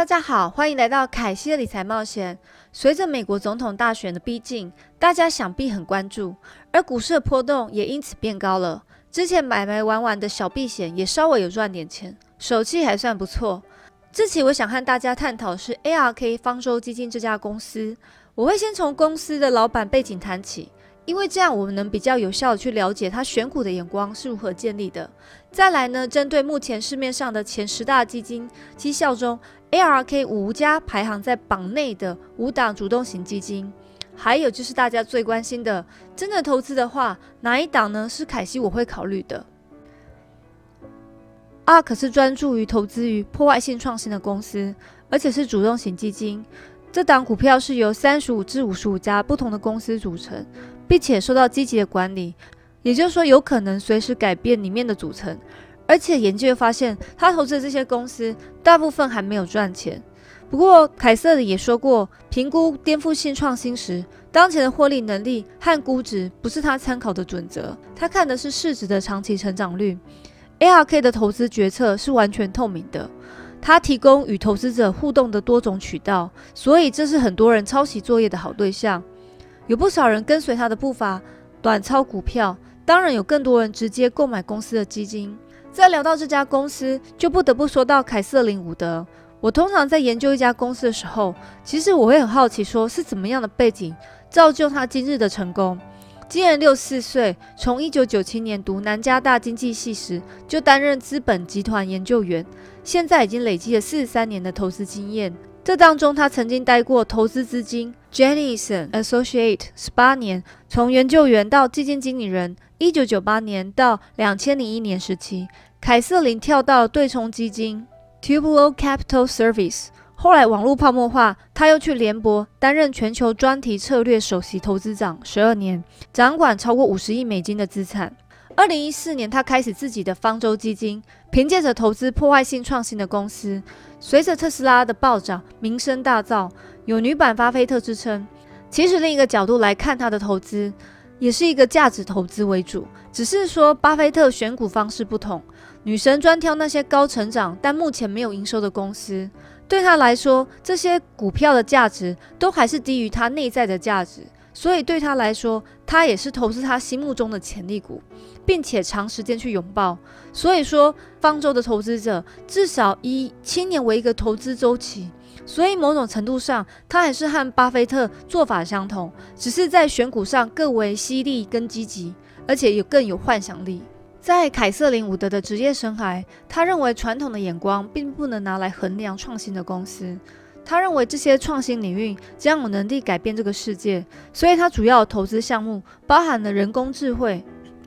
大家好，欢迎来到凯西的理财冒险。随着美国总统大选的逼近，大家想必很关注，而股市的波动也因此变高了。之前买买玩玩的小避险也稍微有赚点钱，手气还算不错。这期我想和大家探讨是 ARK 方舟基金这家公司，我会先从公司的老板背景谈起。因为这样，我们能比较有效的去了解他选股的眼光是如何建立的。再来呢，针对目前市面上的前十大基金绩效中，ARK 五家排行在榜内的五档主动型基金，还有就是大家最关心的，真的投资的话，哪一档呢？是凯西我会考虑的。ARK 是专注于投资于破坏性创新的公司，而且是主动型基金。这档股票是由三十五至五十五家不同的公司组成。并且受到积极的管理，也就是说，有可能随时改变里面的组成。而且研究发现，他投资的这些公司大部分还没有赚钱。不过，凯瑟琳也说过，评估颠覆性创新时，当前的获利能力和估值不是他参考的准则，他看的是市值的长期成长率。ARK 的投资决策是完全透明的，他提供与投资者互动的多种渠道，所以这是很多人抄袭作业的好对象。有不少人跟随他的步伐，短抄股票。当然，有更多人直接购买公司的基金。在聊到这家公司，就不得不说到凯瑟琳伍德。我通常在研究一家公司的时候，其实我会很好奇，说是怎么样的背景造就他今日的成功。今年六十四岁，从一九九七年读南加大经济系时就担任资本集团研究员，现在已经累积了四十三年的投资经验。这当中，他曾经待过投资资金 Jennison Associate 十八年，从研究员到基金经理人。一九九八年到两千零一年时期，凯瑟琳跳到对冲基金 Tubular Capital Service。后来网络泡沫化，他又去联博担任全球专题策略首席投资长十二年，掌管超过五十亿美金的资产。二零一四年，他开始自己的方舟基金，凭借着投资破坏性创新的公司。随着特斯拉的暴涨，名声大噪，有女版巴菲特之称。其实另一个角度来看，他的投资也是一个价值投资为主，只是说巴菲特选股方式不同。女神专挑那些高成长但目前没有营收的公司，对他来说，这些股票的价值都还是低于它内在的价值。所以对他来说，他也是投资他心目中的潜力股，并且长时间去拥抱。所以说，方舟的投资者至少以七年为一个投资周期。所以某种程度上，他还是和巴菲特做法相同，只是在选股上更为犀利、跟积极，而且有更有幻想力。在凯瑟琳伍德的职业生涯，他认为传统的眼光并不能拿来衡量创新的公司。他认为这些创新领域将有能力改变这个世界，所以他主要投资项目包含了人工智慧、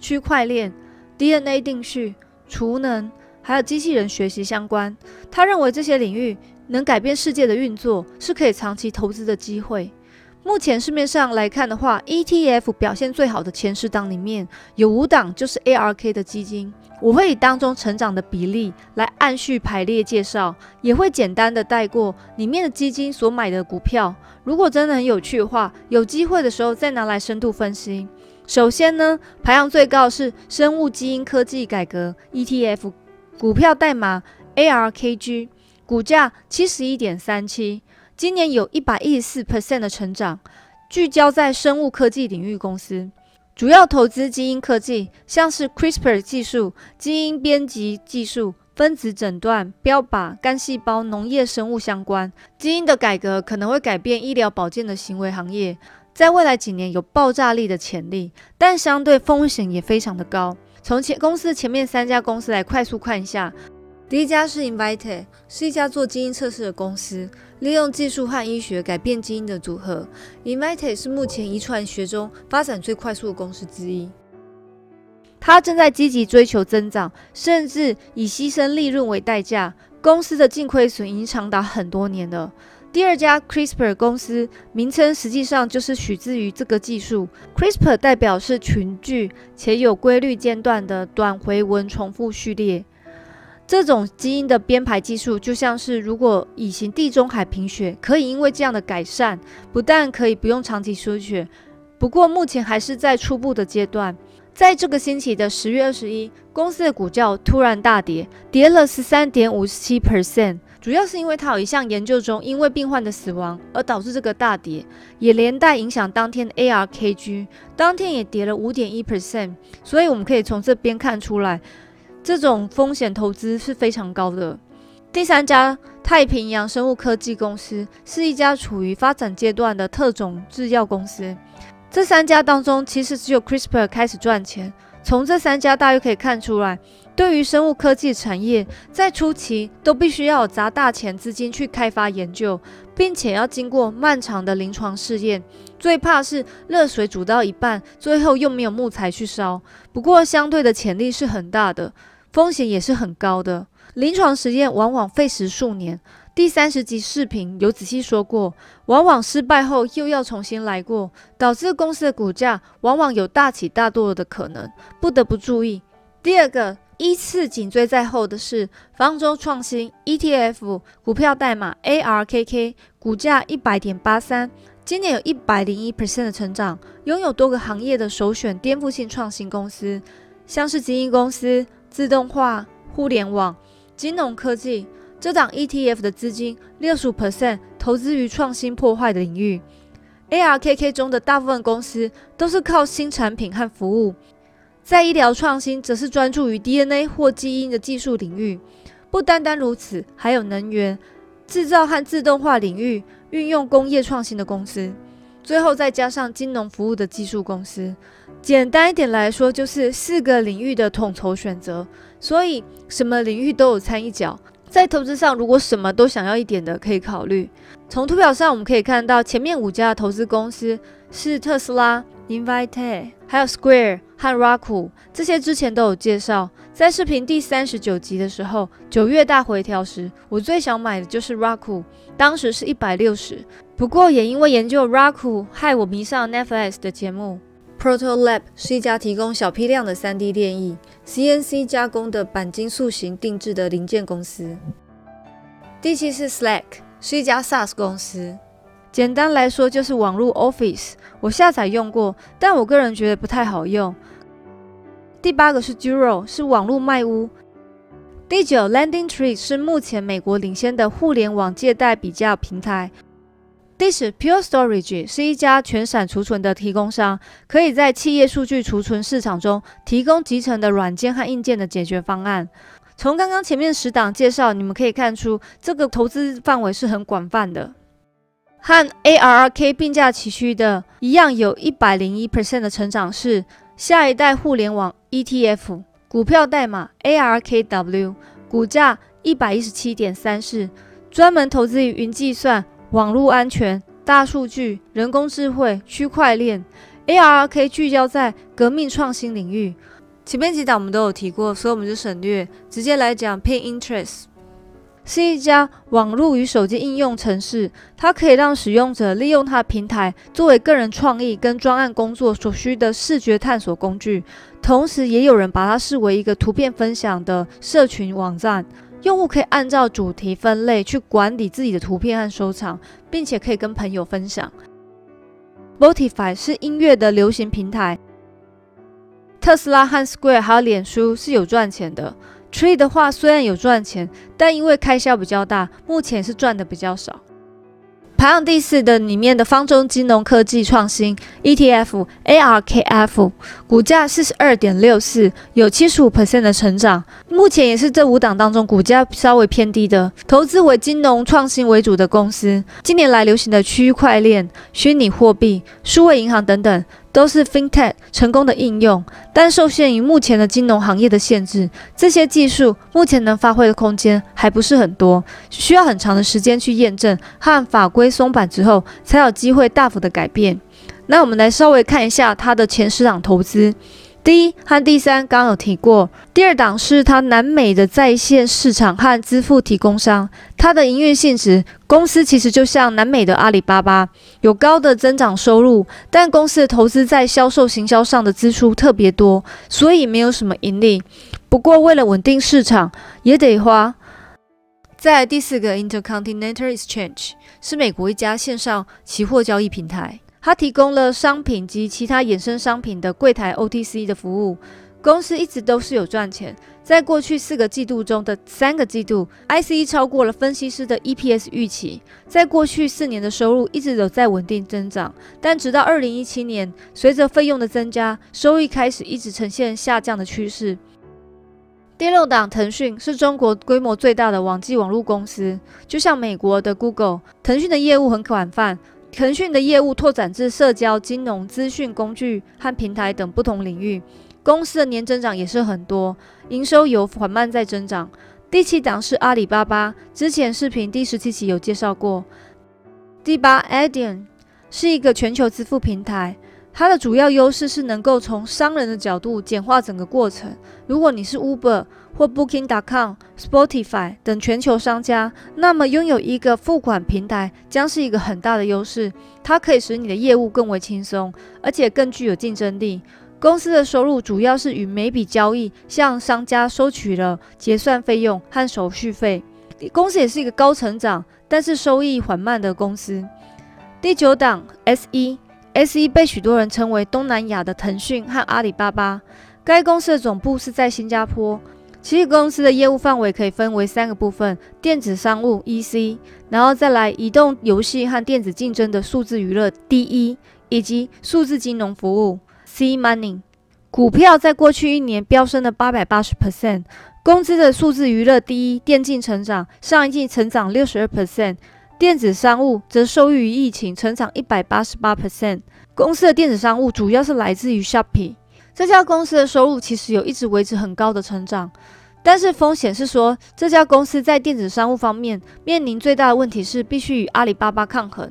区块链、DNA 定序、储能，还有机器人学习相关。他认为这些领域能改变世界的运作，是可以长期投资的机会。目前市面上来看的话，ETF 表现最好的前十档里面有五档就是 ARK 的基金。我会以当中成长的比例来按序排列介绍，也会简单的带过里面的基金所买的股票。如果真的很有趣的话，有机会的时候再拿来深度分析。首先呢，排行最高是生物基因科技改革 ETF，股票代码 ARKG，股价七十一点三七，今年有一百一十四 percent 的成长，聚焦在生物科技领域公司。主要投资基因科技，像是 CRISPR 技术、基因编辑技术、分子诊断、标靶、干细胞、农业生物相关。基因的改革可能会改变医疗保健的行为行业，在未来几年有爆炸力的潜力，但相对风险也非常的高。从前公司前面三家公司来快速看一下。第一家是 Invite，是一家做基因测试的公司，利用技术和医学改变基因的组合。Invite 是目前遗传学中发展最快速的公司之一，它正在积极追求增长，甚至以牺牲利润为代价。公司的净亏损已经长达很多年了。第二家 CRISPR 公司名称实际上就是取自于这个技术，CRISPR 代表是群聚且有规律间断的短回文重复序列。这种基因的编排技术，就像是如果以行地中海贫血，可以因为这样的改善，不但可以不用长期输血，不过目前还是在初步的阶段。在这个星期的十月二十一，公司的股价突然大跌，跌了十三点五七 percent，主要是因为它有一项研究中因为病患的死亡而导致这个大跌，也连带影响当天的 ARKG，当天也跌了五点一 percent。所以我们可以从这边看出来，这种风险投资是非常高的。第三家太平洋生物科技公司是一家处于发展阶段的特种制药公司。这三家当中，其实只有 CRISPR 开始赚钱。从这三家大约可以看出来，对于生物科技产业，在初期都必须要砸大钱资金去开发研究，并且要经过漫长的临床试验。最怕是热水煮到一半，最后又没有木材去烧。不过，相对的潜力是很大的，风险也是很高的。临床实验往往费时数年。第三十集视频有仔细说过，往往失败后又要重新来过，导致公司的股价往往有大起大落的可能，不得不注意。第二个依次紧追在后的是方舟创新 ETF 股票代码 ARKK，股价一百点八三，今年有一百零一 percent 的成长，拥有多个行业的首选颠覆性创新公司，像是基因公司、自动化、互联网、金融科技。这档 ETF 的资金六十五 percent 投资于创新破坏的领域，ARKK 中的大部分公司都是靠新产品和服务，在医疗创新则是专注于 DNA 或基因的技术领域。不单单如此，还有能源、制造和自动化领域运用工业创新的公司，最后再加上金融服务的技术公司。简单一点来说，就是四个领域的统筹选择，所以什么领域都有参一脚。在投资上，如果什么都想要一点的，可以考虑。从图表上我们可以看到，前面五家的投资公司是特斯拉、Invite，还有 Square 和 Roku，这些之前都有介绍。在视频第三十九集的时候，九月大回调时，我最想买的就是 Roku，当时是一百六十。不过也因为研究 Raku，害我迷上 Netflix 的节目。Proto Lab 是一家提供小批量的 3D 炼液、CNC 加工的钣金塑形定制的零件公司。第七是 Slack，是一家 SaaS 公司。简单来说就是网络 Office，我下载用过，但我个人觉得不太好用。第八个是 Duro，是网络卖屋。第九 Landing Tree 是目前美国领先的互联网借贷比较平台。This，Pure Storage 是一家全闪储存的提供商，可以在企业数据储存市场中提供集成的软件和硬件的解决方案。从刚刚前面十档介绍，你们可以看出这个投资范围是很广泛的。和 ARK 并驾齐驱的一样，有一百零一 percent 的成长是下一代互联网 ETF 股票代码 ARKW，股价一百一十七点三四，专门投资于云计算。网络安全、大数据、人工智慧、区块链，ARK 聚焦在革命创新领域。前面几档我们都有提过，所以我们就省略，直接来讲。Pinterest 是一家网络与手机应用程式，它可以让使用者利用它的平台作为个人创意跟专案工作所需的视觉探索工具，同时也有人把它视为一个图片分享的社群网站。用户可以按照主题分类去管理自己的图片和收藏，并且可以跟朋友分享。Spotify 是音乐的流行平台。特斯拉和 Square 还有脸书是有赚钱的。Tree 的话虽然有赚钱，但因为开销比较大，目前是赚的比较少。排行第四的里面的方中金融科技创新 ETF ARKF 股价四十二点六四，有七十五 percent 的成长，目前也是这五档当中股价稍微偏低的。投资为金融创新为主的公司，近年来流行的区块链、虚拟货币、数位银行等等。都是 FinTech 成功的应用，但受限于目前的金融行业的限制，这些技术目前能发挥的空间还不是很多，需要很长的时间去验证和法规松绑之后，才有机会大幅的改变。那我们来稍微看一下它的前十档投资。第一和第三刚有提过，第二档是它南美的在线市场和支付提供商，它的营运性质，公司其实就像南美的阿里巴巴，有高的增长收入，但公司的投资在销售行销上的支出特别多，所以没有什么盈利。不过为了稳定市场，也得花。在第四个 Intercontinental Exchange 是美国一家线上期货交易平台。它提供了商品及其他衍生商品的柜台 OTC 的服务，公司一直都是有赚钱。在过去四个季度中的三个季度，ICE 超过了分析师的 EPS 预期。在过去四年的收入一直都在稳定增长，但直到二零一七年，随着费用的增加，收益开始一直呈现下降的趋势。第六档，腾讯是中国规模最大的网际网络公司，就像美国的 Google，腾讯的业务很广泛。腾讯的业务拓展至社交、金融、资讯工具和平台等不同领域。公司的年增长也是很多，营收有缓慢在增长。第七档是阿里巴巴，之前视频第十七期有介绍过。第八，Adyen 是一个全球支付平台，它的主要优势是能够从商人的角度简化整个过程。如果你是 Uber 或 Booking.com、Spotify 等全球商家，那么拥有一个付款平台将是一个很大的优势，它可以使你的业务更为轻松，而且更具有竞争力。公司的收入主要是与每笔交易向商家收取了结算费用和手续费。公司也是一个高成长但是收益缓慢的公司。第九档 S E S E 被许多人称为东南亚的腾讯和阿里巴巴。该公司的总部是在新加坡。其实公司的业务范围可以分为三个部分：电子商务 E C，然后再来移动游戏和电子竞争的数字娱乐 D E，以及数字金融服务。C Money 股票在过去一年飙升了八百八十 percent，公司的数字娱乐第一，电竞成长，上一季成长六十二 percent，电子商务则受益于疫情成长一百八十八 percent。公司的电子商务主要是来自于 Shopee，这家公司的收入其实有一直维持很高的成长，但是风险是说这家公司在电子商务方面面临最大的问题是必须与阿里巴巴抗衡。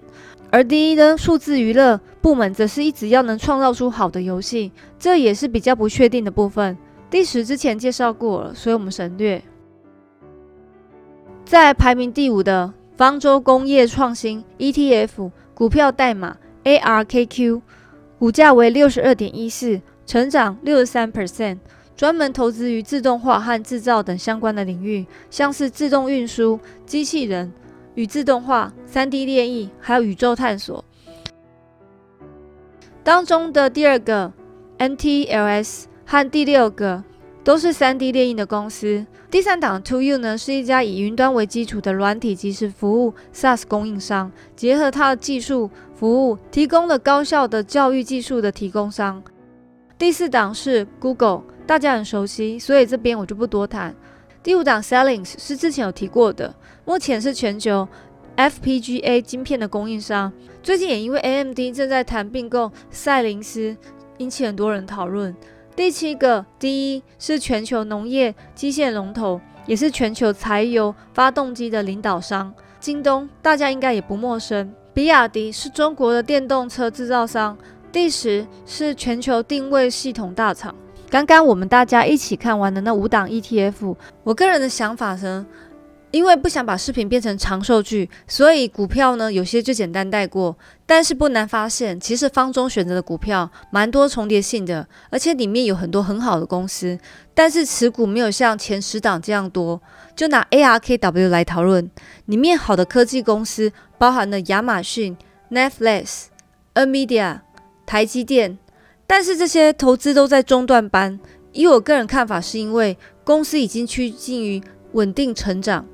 而第一呢，数字娱乐部门则是一直要能创造出好的游戏，这也是比较不确定的部分。第十之前介绍过了，所以我们省略。在排名第五的方舟工业创新 ETF 股票代码 ARKQ，股价为六十二点一四，成长六十三 percent，专门投资于自动化和制造等相关的领域，像是自动运输、机器人。与自动化、三 D 列印，还有宇宙探索当中的第二个 NTLS 和第六个都是三 D 列印的公司。第三档 To You 呢是一家以云端为基础的软体即时服务 SaaS 供应商，结合它的技术服务，提供了高效的教育技术的提供商。第四档是 Google，大家很熟悉，所以这边我就不多谈。第五档 s e l l i n g 是之前有提过的，目前是全球 FPGA 晶片的供应商。最近也因为 AMD 正在谈并购赛灵思，引起很多人讨论。第七个 D 一是全球农业机械龙头，也是全球柴油发动机的领导商。京东大家应该也不陌生。比亚迪是中国的电动车制造商。第十是全球定位系统大厂。刚刚我们大家一起看完的那五档 ETF，我个人的想法呢，因为不想把视频变成长寿剧，所以股票呢有些就简单带过。但是不难发现，其实方中选择的股票蛮多重叠性的，而且里面有很多很好的公司，但是持股没有像前十档这样多。就拿 ARKW 来讨论，里面好的科技公司包含了亚马逊、Netflix、NVIDIA、台积电。但是这些投资都在中段班，以我个人看法，是因为公司已经趋近于稳定成长，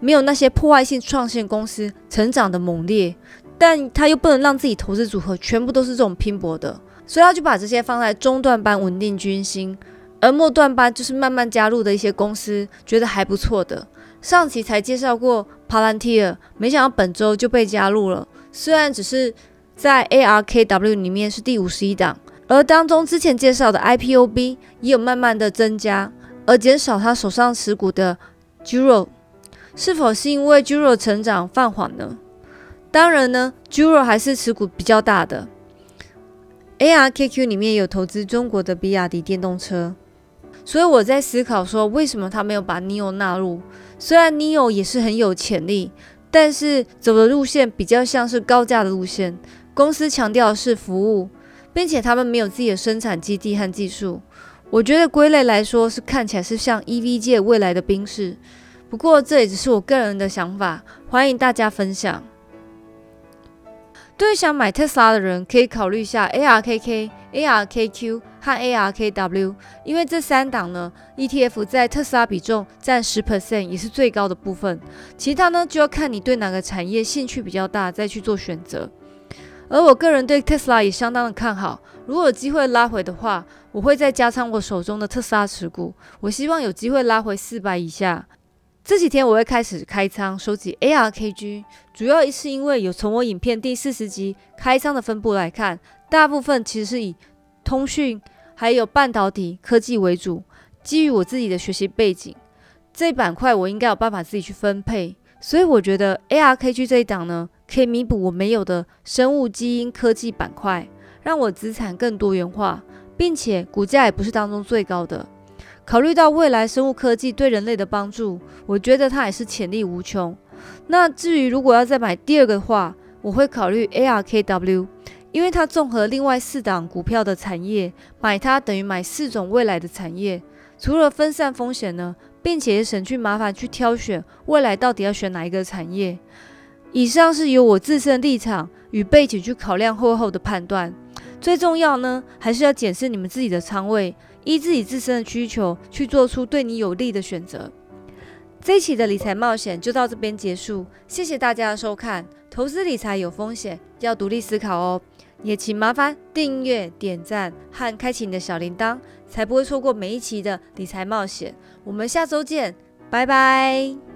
没有那些破坏性创新公司成长的猛烈，但他又不能让自己投资组合全部都是这种拼搏的，所以他就把这些放在中段班稳定军心，而末段班就是慢慢加入的一些公司，觉得还不错的。上期才介绍过 Palantir，没想到本周就被加入了，虽然只是在 ARKW 里面是第五十一档。而当中之前介绍的 IPOB 也有慢慢的增加，而减少他手上持股的 Juro，是否是因为 Juro 成长放缓呢？当然呢，Juro 还是持股比较大的。ARKQ 里面有投资中国的比亚迪电动车，所以我在思考说，为什么他没有把 NIO 纳入？虽然 NIO 也是很有潜力，但是走的路线比较像是高价的路线，公司强调的是服务。并且他们没有自己的生产基地和技术，我觉得归类来说是看起来是像 EV 界未来的兵士。不过这也只是我个人的想法，欢迎大家分享。对想买特斯拉的人，可以考虑下 ARKK、ARKQ 和 ARKW，因为这三档呢 ETF 在特斯拉比重占十 percent，也是最高的部分。其他呢就要看你对哪个产业兴趣比较大，再去做选择。而我个人对特斯拉也相当的看好，如果有机会拉回的话，我会再加仓我手中的特斯拉持股。我希望有机会拉回四百以下。这几天我会开始开仓收集 ARKG，主要是因为有从我影片第四十集开仓的分布来看，大部分其实是以通讯还有半导体科技为主。基于我自己的学习背景，这板块我应该有办法自己去分配，所以我觉得 ARKG 这一档呢，可以弥补我没有的生物基因科技板块，让我资产更多元化，并且股价也不是当中最高的。考虑到未来生物科技对人类的帮助，我觉得它也是潜力无穷。那至于如果要再买第二个的话，我会考虑 ARKW，因为它综合另外四档股票的产业，买它等于买四种未来的产业。除了分散风险呢，并且也省去麻烦去挑选未来到底要选哪一个产业。以上是由我自身立场与背景去考量后后的判断。最重要呢，还是要检视你们自己的仓位。依自己自身的需求去做出对你有利的选择。这一期的理财冒险就到这边结束，谢谢大家的收看。投资理财有风险，要独立思考哦。也请麻烦订阅、点赞和开启你的小铃铛，才不会错过每一期的理财冒险。我们下周见，拜拜。